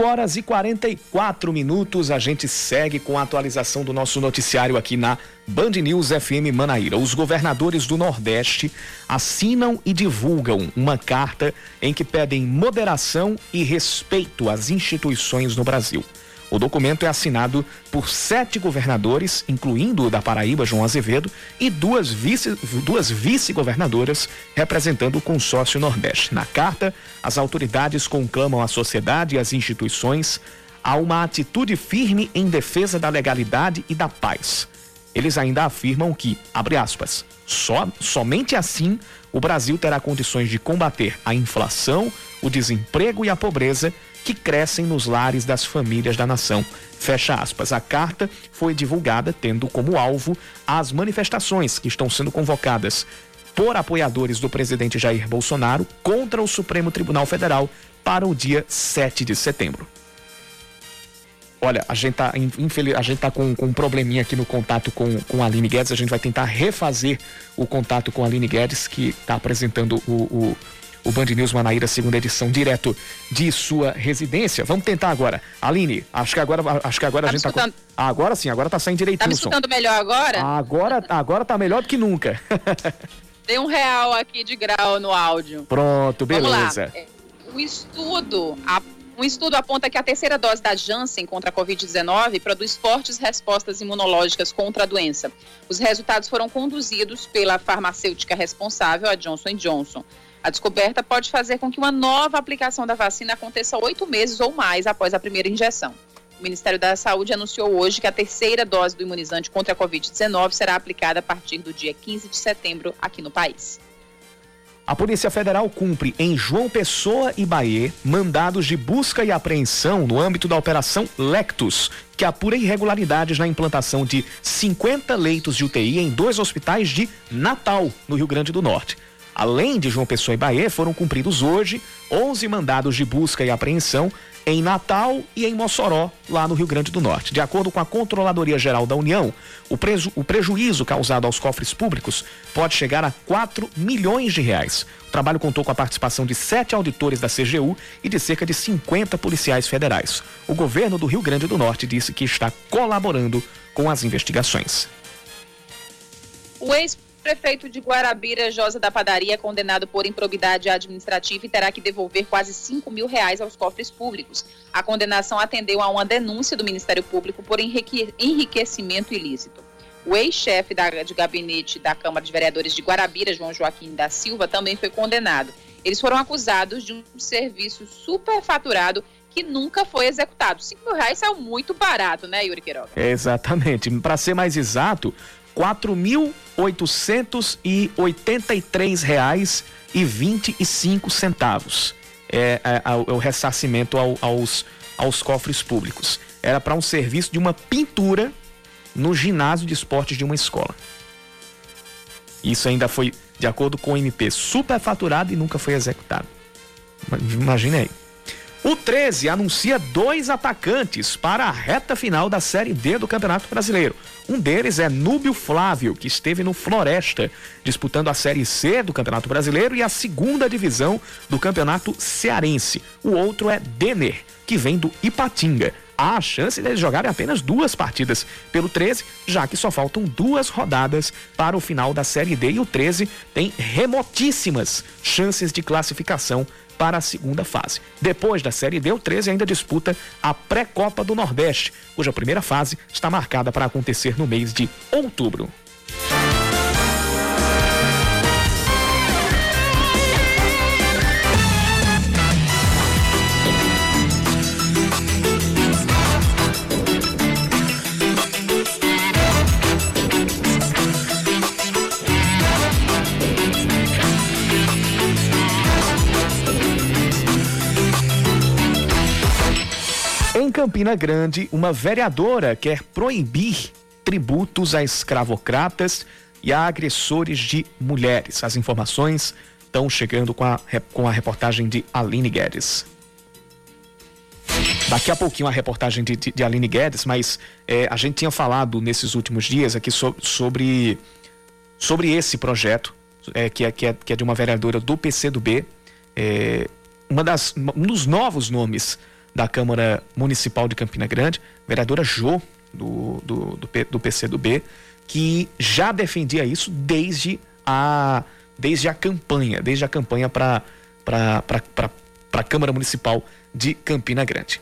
5 horas e 44 minutos, a gente segue com a atualização do nosso noticiário aqui na Band News FM Manaíra. Os governadores do Nordeste assinam e divulgam uma carta em que pedem moderação e respeito às instituições no Brasil. O documento é assinado por sete governadores, incluindo o da Paraíba, João Azevedo, e duas, vice, vice-governadoras representando o consórcio Nordeste. Na carta, as autoridades conclamam a sociedade e as instituições a uma atitude firme em defesa da legalidade e da paz. Eles ainda afirmam que, abre aspas, só, somente assim o Brasil terá condições de combater a inflação, o desemprego e a pobreza que crescem nos lares das famílias da nação. Fecha aspas. A carta foi divulgada tendo como alvo as manifestações que estão sendo convocadas por apoiadores do presidente Jair Bolsonaro contra o Supremo Tribunal Federal para o dia 7 de setembro. Olha, a gente tá, infeliz, a gente tá com, com um probleminha aqui no contato com, com a Aline Guedes. A gente vai tentar refazer o contato com a Aline Guedes, que está apresentando o, o o Band News Manaíra, segunda edição, direto de sua residência. Vamos tentar agora. Aline, acho que agora, acho que agora tá a gente tá. Agora sim, agora tá saindo direitinho. Tá me escutando melhor agora? Agora, agora tá melhor do que nunca. Tem um real aqui de grau no áudio. Pronto, beleza. É, o estudo, a, um estudo aponta que a terceira dose da Janssen contra a Covid-19 produz fortes respostas imunológicas contra a doença. Os resultados foram conduzidos pela farmacêutica responsável, a Johnson Johnson. A descoberta pode fazer com que uma nova aplicação da vacina aconteça oito meses ou mais após a primeira injeção. O Ministério da Saúde anunciou hoje que a terceira dose do imunizante contra a Covid-19 será aplicada a partir do dia 15 de setembro aqui no país. A Polícia Federal cumpre em João Pessoa e Bahia mandados de busca e apreensão no âmbito da Operação Lectus, que apura irregularidades na implantação de 50 leitos de UTI em dois hospitais de Natal, no Rio Grande do Norte. Além de João Pessoa e Bahia, foram cumpridos hoje 11 mandados de busca e apreensão em Natal e em Mossoró, lá no Rio Grande do Norte. De acordo com a Controladoria Geral da União, o, preju o prejuízo causado aos cofres públicos pode chegar a 4 milhões de reais. O trabalho contou com a participação de sete auditores da CGU e de cerca de 50 policiais federais. O governo do Rio Grande do Norte disse que está colaborando com as investigações. O ex prefeito de Guarabira, Josa da Padaria, é condenado por improbidade administrativa e terá que devolver quase 5 mil reais aos cofres públicos. A condenação atendeu a uma denúncia do Ministério Público por enriquecimento ilícito. O ex-chefe de gabinete da Câmara de Vereadores de Guarabira, João Joaquim da Silva, também foi condenado. Eles foram acusados de um serviço superfaturado que nunca foi executado. 5 mil reais é muito barato, né, Yuri Queiroga? Exatamente. Para ser mais exato, quatro mil oitocentos e oitenta e três reais e vinte e cinco centavos é, é, é o ressarcimento ao, aos, aos cofres públicos. Era para um serviço de uma pintura no ginásio de esportes de uma escola. Isso ainda foi, de acordo com o MP, superfaturado e nunca foi executado. Imagine aí. O 13 anuncia dois atacantes para a reta final da Série D do Campeonato Brasileiro. Um deles é Núbio Flávio, que esteve no Floresta, disputando a Série C do Campeonato Brasileiro e a segunda divisão do Campeonato Cearense. O outro é Denner, que vem do Ipatinga. Há a chance deles jogarem apenas duas partidas pelo 13, já que só faltam duas rodadas para o final da Série D e o 13 tem remotíssimas chances de classificação para a segunda fase. Depois da Série D, o 13 ainda disputa a Pré-Copa do Nordeste, cuja primeira fase está marcada para acontecer no mês de outubro. Campina Grande, uma vereadora quer proibir tributos a escravocratas e a agressores de mulheres. As informações estão chegando com a, com a reportagem de Aline Guedes. Daqui a pouquinho a reportagem de, de, de Aline Guedes, mas é, a gente tinha falado nesses últimos dias aqui so, sobre, sobre esse projeto, é, que, é, que, é, que é de uma vereadora do PCdoB. É, uma das, um dos novos nomes da Câmara Municipal de Campina Grande, vereadora Jô, do, do, do, do PCdoB, que já defendia isso desde a, desde a campanha, desde a campanha para a Câmara Municipal de Campina Grande.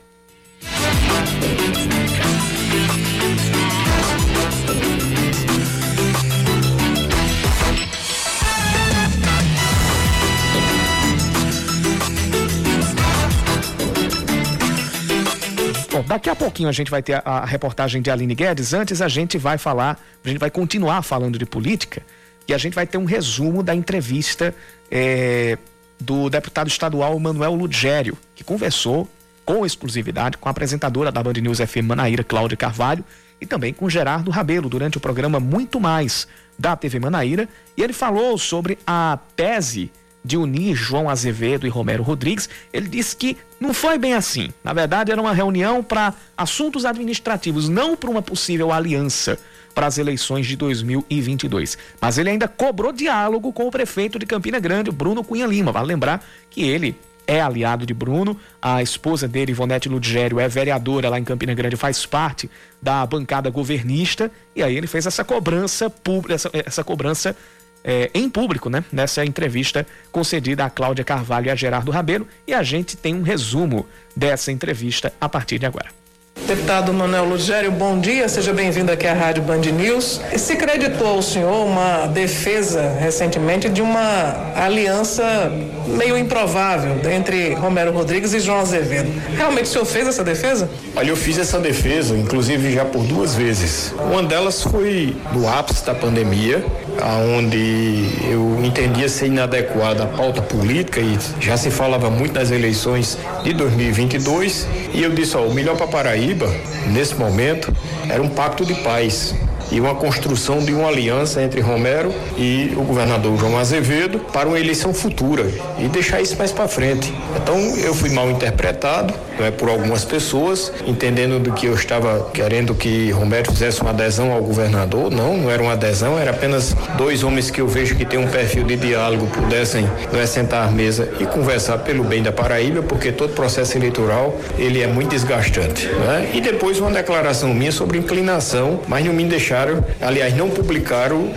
Bom, daqui a pouquinho a gente vai ter a, a, reportagem de Aline Guedes. Antes a gente vai falar, a gente vai continuar falando de política e a gente vai ter um resumo da entrevista é, do deputado estadual Manuel Ludgério, que conversou com exclusividade com a apresentadora da Band News FM Manaíra, Cláudia Carvalho, e também com Gerardo Rabelo durante o programa Muito Mais da TV Manaíra. E ele falou sobre a tese de unir João Azevedo e Romero Rodrigues, ele disse que não foi bem assim. Na verdade, era uma reunião para assuntos administrativos, não para uma possível aliança para as eleições de 2022. Mas ele ainda cobrou diálogo com o prefeito de Campina Grande, Bruno Cunha Lima. Vale lembrar que ele é aliado de Bruno, a esposa dele, Ivonete Ludgério, é vereadora lá em Campina Grande, faz parte da bancada governista, e aí ele fez essa cobrança pública, essa, essa cobrança é, em público, né? Nessa entrevista concedida a Cláudia Carvalho e a Gerardo Rabelo. E a gente tem um resumo dessa entrevista a partir de agora. Deputado Manuel Lugério, bom dia, seja bem-vindo aqui à Rádio Band News. Se creditou ao senhor uma defesa recentemente de uma aliança meio improvável entre Romero Rodrigues e João Azevedo. Realmente o senhor fez essa defesa? Olha, eu fiz essa defesa, inclusive já por duas vezes. Uma delas foi no ápice da pandemia, onde eu entendia ser inadequada a pauta política e já se falava muito das eleições de 2022 e eu disse, ó, o melhor para Paraíba nesse momento era um pacto de paz e uma construção de uma aliança entre Romero e o governador João Azevedo para uma eleição futura e deixar isso mais para frente. Então eu fui mal interpretado é por algumas pessoas, entendendo do que eu estava querendo que Romero fizesse uma adesão ao governador. Não, não era uma adesão, era apenas dois homens que eu vejo que têm um perfil de diálogo, pudessem é, sentar à mesa e conversar pelo bem da Paraíba, porque todo processo eleitoral ele é muito desgastante. Né? E depois uma declaração minha sobre inclinação, mas não me deixaram, aliás, não publicaram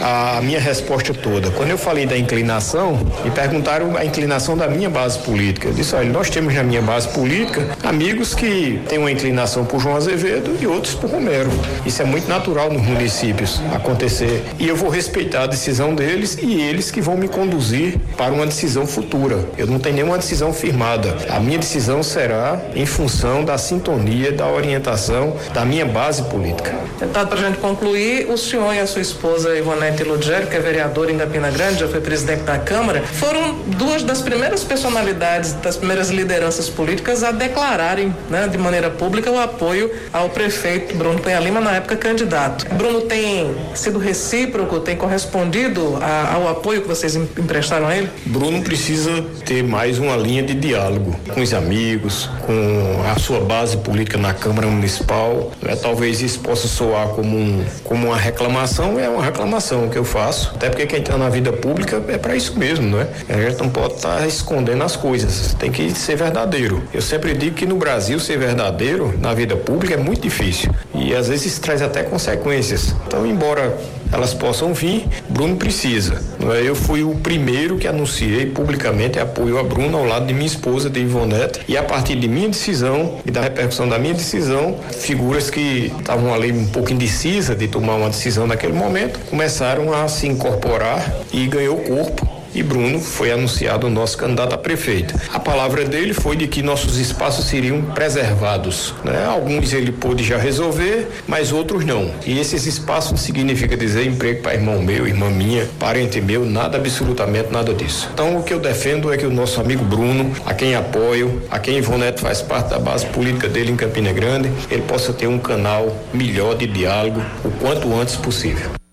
a, a minha resposta toda. Quando eu falei da inclinação, me perguntaram a inclinação da minha base política. Eu disse, olha, nós temos na minha base política política amigos que têm uma inclinação por João Azevedo e outros por Romero. Isso é muito natural nos municípios acontecer. E eu vou respeitar a decisão deles e eles que vão me conduzir para uma decisão futura. Eu não tenho nenhuma decisão firmada. A minha decisão será em função da sintonia, da orientação da minha base política. Deputado, para a gente concluir, o senhor e a sua esposa Ivonete Lugero, que é vereadora em Campina Grande, já foi presidente da Câmara, foram duas das primeiras personalidades, das primeiras lideranças políticas a declararem né, de maneira pública o apoio ao prefeito Bruno Penha Lima, na época candidato. Bruno tem sido recíproco, tem correspondido a, ao apoio que vocês emprestaram a ele? Bruno precisa ter mais uma linha de diálogo com os amigos, com a sua base política na Câmara Municipal. Né? Talvez isso possa soar como, um, como uma reclamação, é uma reclamação que eu faço. Até porque quem está na vida pública é para isso mesmo, não é? A gente não pode estar tá escondendo as coisas, tem que ser verdadeiro. Eu sempre digo que no Brasil ser verdadeiro na vida pública é muito difícil e às vezes traz até consequências. Então, embora elas possam vir, Bruno precisa. É? Eu fui o primeiro que anunciei publicamente apoio a Bruno ao lado de minha esposa, de Ivonete, e a partir de minha decisão e da repercussão da minha decisão, figuras que estavam ali um pouco indecisas de tomar uma decisão naquele momento, começaram a se incorporar e ganhou corpo e Bruno foi anunciado o nosso candidato a prefeito. A palavra dele foi de que nossos espaços seriam preservados. Né? Alguns ele pôde já resolver, mas outros não. E esses espaços significa dizer emprego para irmão meu, irmã minha, parente meu, nada, absolutamente nada disso. Então o que eu defendo é que o nosso amigo Bruno, a quem apoio, a quem Ivonete faz parte da base política dele em Campina Grande, ele possa ter um canal melhor de diálogo o quanto antes possível.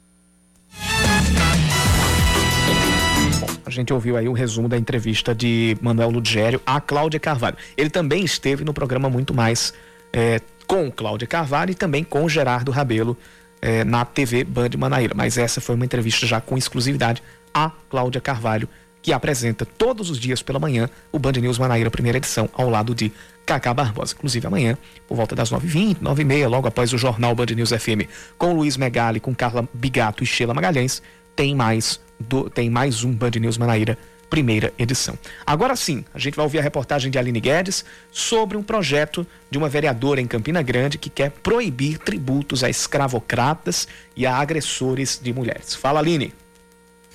Gente ouviu aí o resumo da entrevista de Manuel Ludgério a Cláudia Carvalho. Ele também esteve no programa Muito Mais é, com Cláudia Carvalho e também com Gerardo Rabelo é, na TV Band Manaíra. Mas essa foi uma entrevista já com exclusividade a Cláudia Carvalho, que apresenta todos os dias pela manhã o Band News Manaíra, primeira edição, ao lado de Cacá Barbosa. Inclusive amanhã, por volta das 9h20, 9h30, logo após o jornal Band News FM, com Luiz Megali, com Carla Bigato e Sheila Magalhães, tem mais do, tem mais um Band News Manaíra, primeira edição. Agora sim, a gente vai ouvir a reportagem de Aline Guedes sobre um projeto de uma vereadora em Campina Grande que quer proibir tributos a escravocratas e a agressores de mulheres. Fala, Aline.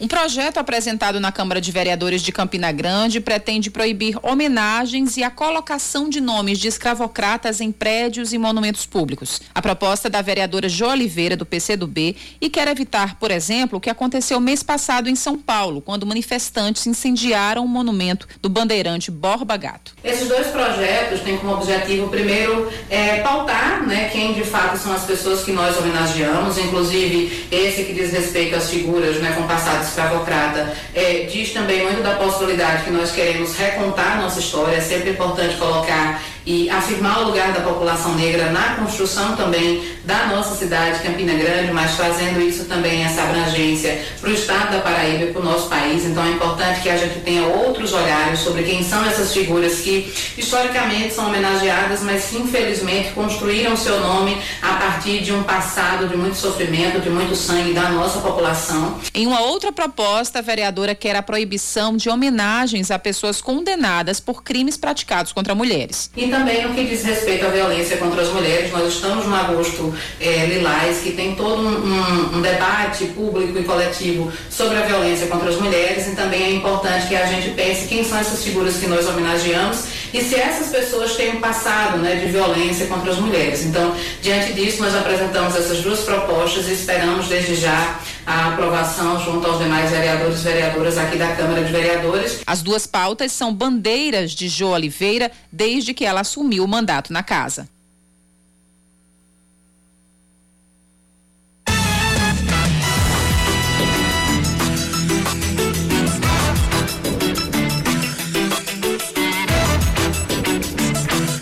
Um projeto apresentado na Câmara de Vereadores de Campina Grande pretende proibir homenagens e a colocação de nomes de escravocratas em prédios e monumentos públicos. A proposta é da vereadora Jo Oliveira, do PCdoB, e quer evitar, por exemplo, o que aconteceu mês passado em São Paulo, quando manifestantes incendiaram o monumento do bandeirante Borba Gato. Esses dois projetos têm como objetivo, primeiro, é, pautar né, quem de fato são as pessoas que nós homenageamos, inclusive esse que diz respeito às figuras né, com passados escravocrata, é, diz também muito da possibilidade que nós queremos recontar nossa história, é sempre importante colocar e afirmar o lugar da população negra na construção também da nossa cidade, Campina Grande, mas trazendo isso também, essa abrangência para o estado da Paraíba e para o nosso país. Então é importante que a gente tenha outros olhares sobre quem são essas figuras que historicamente são homenageadas, mas que infelizmente construíram seu nome a partir de um passado de muito sofrimento, de muito sangue da nossa população. Em uma outra proposta, a vereadora quer a proibição de homenagens a pessoas condenadas por crimes praticados contra mulheres. Então, também no que diz respeito à violência contra as mulheres. Nós estamos no agosto é, Lilás, que tem todo um, um, um, debate público e coletivo sobre a violência contra as mulheres e também é importante que a gente pense quem são essas figuras que nós homenageamos e se essas pessoas têm um passado né, de violência contra as mulheres. Então, diante disso, nós apresentamos essas duas propostas e esperamos desde já a aprovação junto aos demais vereadores e vereadoras aqui da Câmara de Vereadores. As duas pautas são bandeiras de Jo Oliveira desde que ela assumiu o mandato na casa.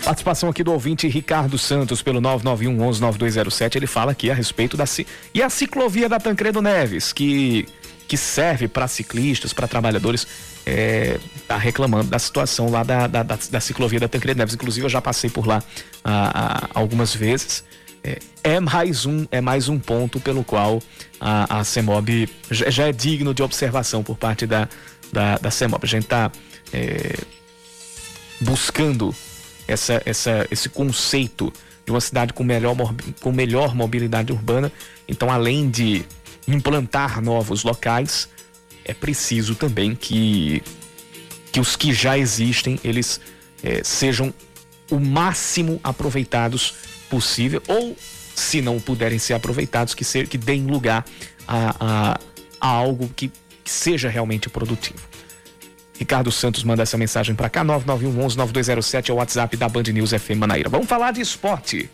Participação aqui do ouvinte Ricardo Santos pelo 991 11 9207. Ele fala aqui a respeito da e a ciclovia da Tancredo Neves, que que serve para ciclistas, para trabalhadores, é, tá reclamando da situação lá da, da, da, da, ciclovia da Tancredo Neves. Inclusive eu já passei por lá a, a, algumas vezes. É, é, mais um é mais um ponto pelo qual a, a CEMOB já, já é digno de observação por parte da, da, da CEMOB. A gente está é, buscando essa, essa, esse conceito de uma cidade com melhor, com melhor mobilidade urbana. Então, além de implantar novos locais, é preciso também que, que os que já existem eles é, sejam o máximo aproveitados possível ou se não puderem ser aproveitados, que, ser, que deem lugar a, a, a algo que, que seja realmente produtivo. Ricardo Santos manda essa mensagem para cá, 9911-9207 é o WhatsApp da Band News FM Manaíra. Vamos falar de esporte.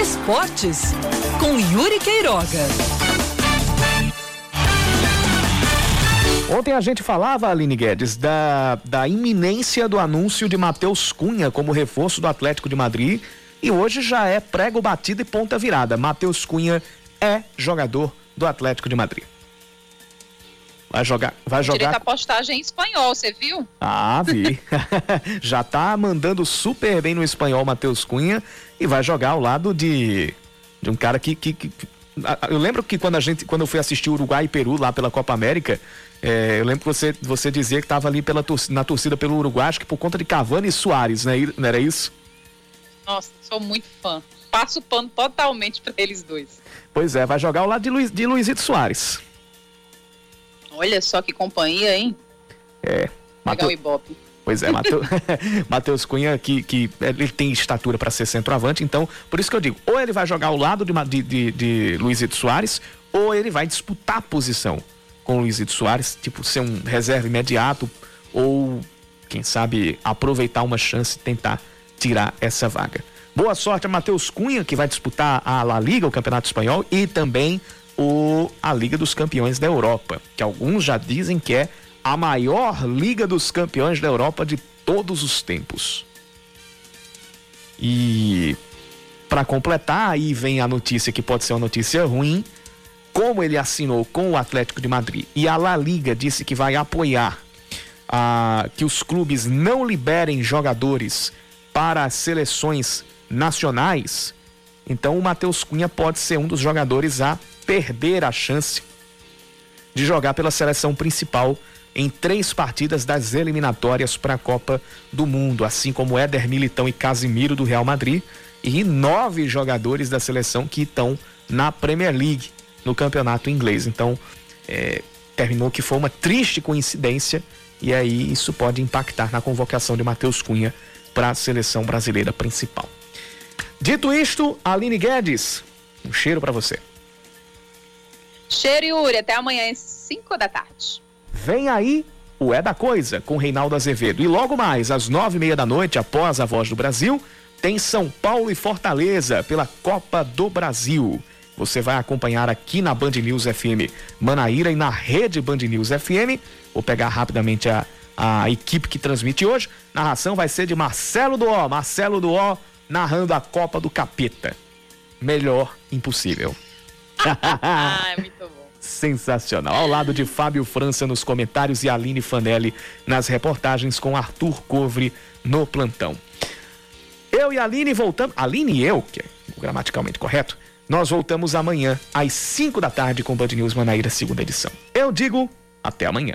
Esportes com Yuri Queiroga. Ontem a gente falava, Aline Guedes, da, da iminência do anúncio de Matheus Cunha como reforço do Atlético de Madrid e hoje já é prego batido e ponta virada. Matheus Cunha é jogador do Atlético de Madrid. Vai jogar, vai jogar. Direito a postagem em espanhol, você viu? Ah, vi. Já tá mandando super bem no espanhol Matheus Cunha e vai jogar ao lado de de um cara que, que, que eu lembro que quando a gente quando eu fui assistir Uruguai e Peru lá pela Copa América, é, eu lembro que você você dizia que estava ali pela na torcida pelo Uruguai, acho que por conta de Cavani e Soares, né? Não era isso? Nossa, sou muito fã. Passo o pano totalmente para eles dois. Pois é, vai jogar ao lado de, Luiz, de Luizito Soares. Olha só que companhia, hein? É. Mateu... o Ibope. Pois é, Matheus Cunha, que, que ele tem estatura para ser centroavante, então, por isso que eu digo, ou ele vai jogar ao lado de, de, de, de Luizito Soares, ou ele vai disputar a posição com o Luizito Soares, tipo, ser um reserva imediato, ou, quem sabe, aproveitar uma chance e tentar tirar essa vaga. Boa sorte a Matheus Cunha, que vai disputar a La Liga, o Campeonato Espanhol, e também o, a Liga dos Campeões da Europa, que alguns já dizem que é a maior Liga dos Campeões da Europa de todos os tempos. E para completar, aí vem a notícia que pode ser uma notícia ruim. Como ele assinou com o Atlético de Madrid e a La Liga disse que vai apoiar ah, que os clubes não liberem jogadores para as seleções nacionais, então o Matheus Cunha pode ser um dos jogadores a perder a chance de jogar pela seleção principal em três partidas das eliminatórias para a Copa do Mundo, assim como Éder Militão e Casimiro do Real Madrid e nove jogadores da seleção que estão na Premier League, no campeonato inglês. Então, é, terminou que foi uma triste coincidência e aí isso pode impactar na convocação de Matheus Cunha para a seleção brasileira principal. Dito isto, Aline Guedes, um cheiro para você. Cheiro, Yuri. Até amanhã às 5 da tarde. Vem aí o É da Coisa, com Reinaldo Azevedo. E logo mais, às nove e meia da noite, após a Voz do Brasil, tem São Paulo e Fortaleza pela Copa do Brasil. Você vai acompanhar aqui na Band News FM Manaíra e na rede Band News FM. Vou pegar rapidamente a, a equipe que transmite hoje. Narração vai ser de Marcelo Duó. Marcelo Duó narrando a Copa do Capeta. Melhor impossível. ah, é muito bom. Sensacional. Ao lado de Fábio França nos comentários e Aline Fanelli nas reportagens com Arthur Covre no plantão. Eu e Aline voltamos. Aline e eu, que é gramaticalmente correto, nós voltamos amanhã às 5 da tarde com Band News Manaíra, segunda edição. Eu digo até amanhã.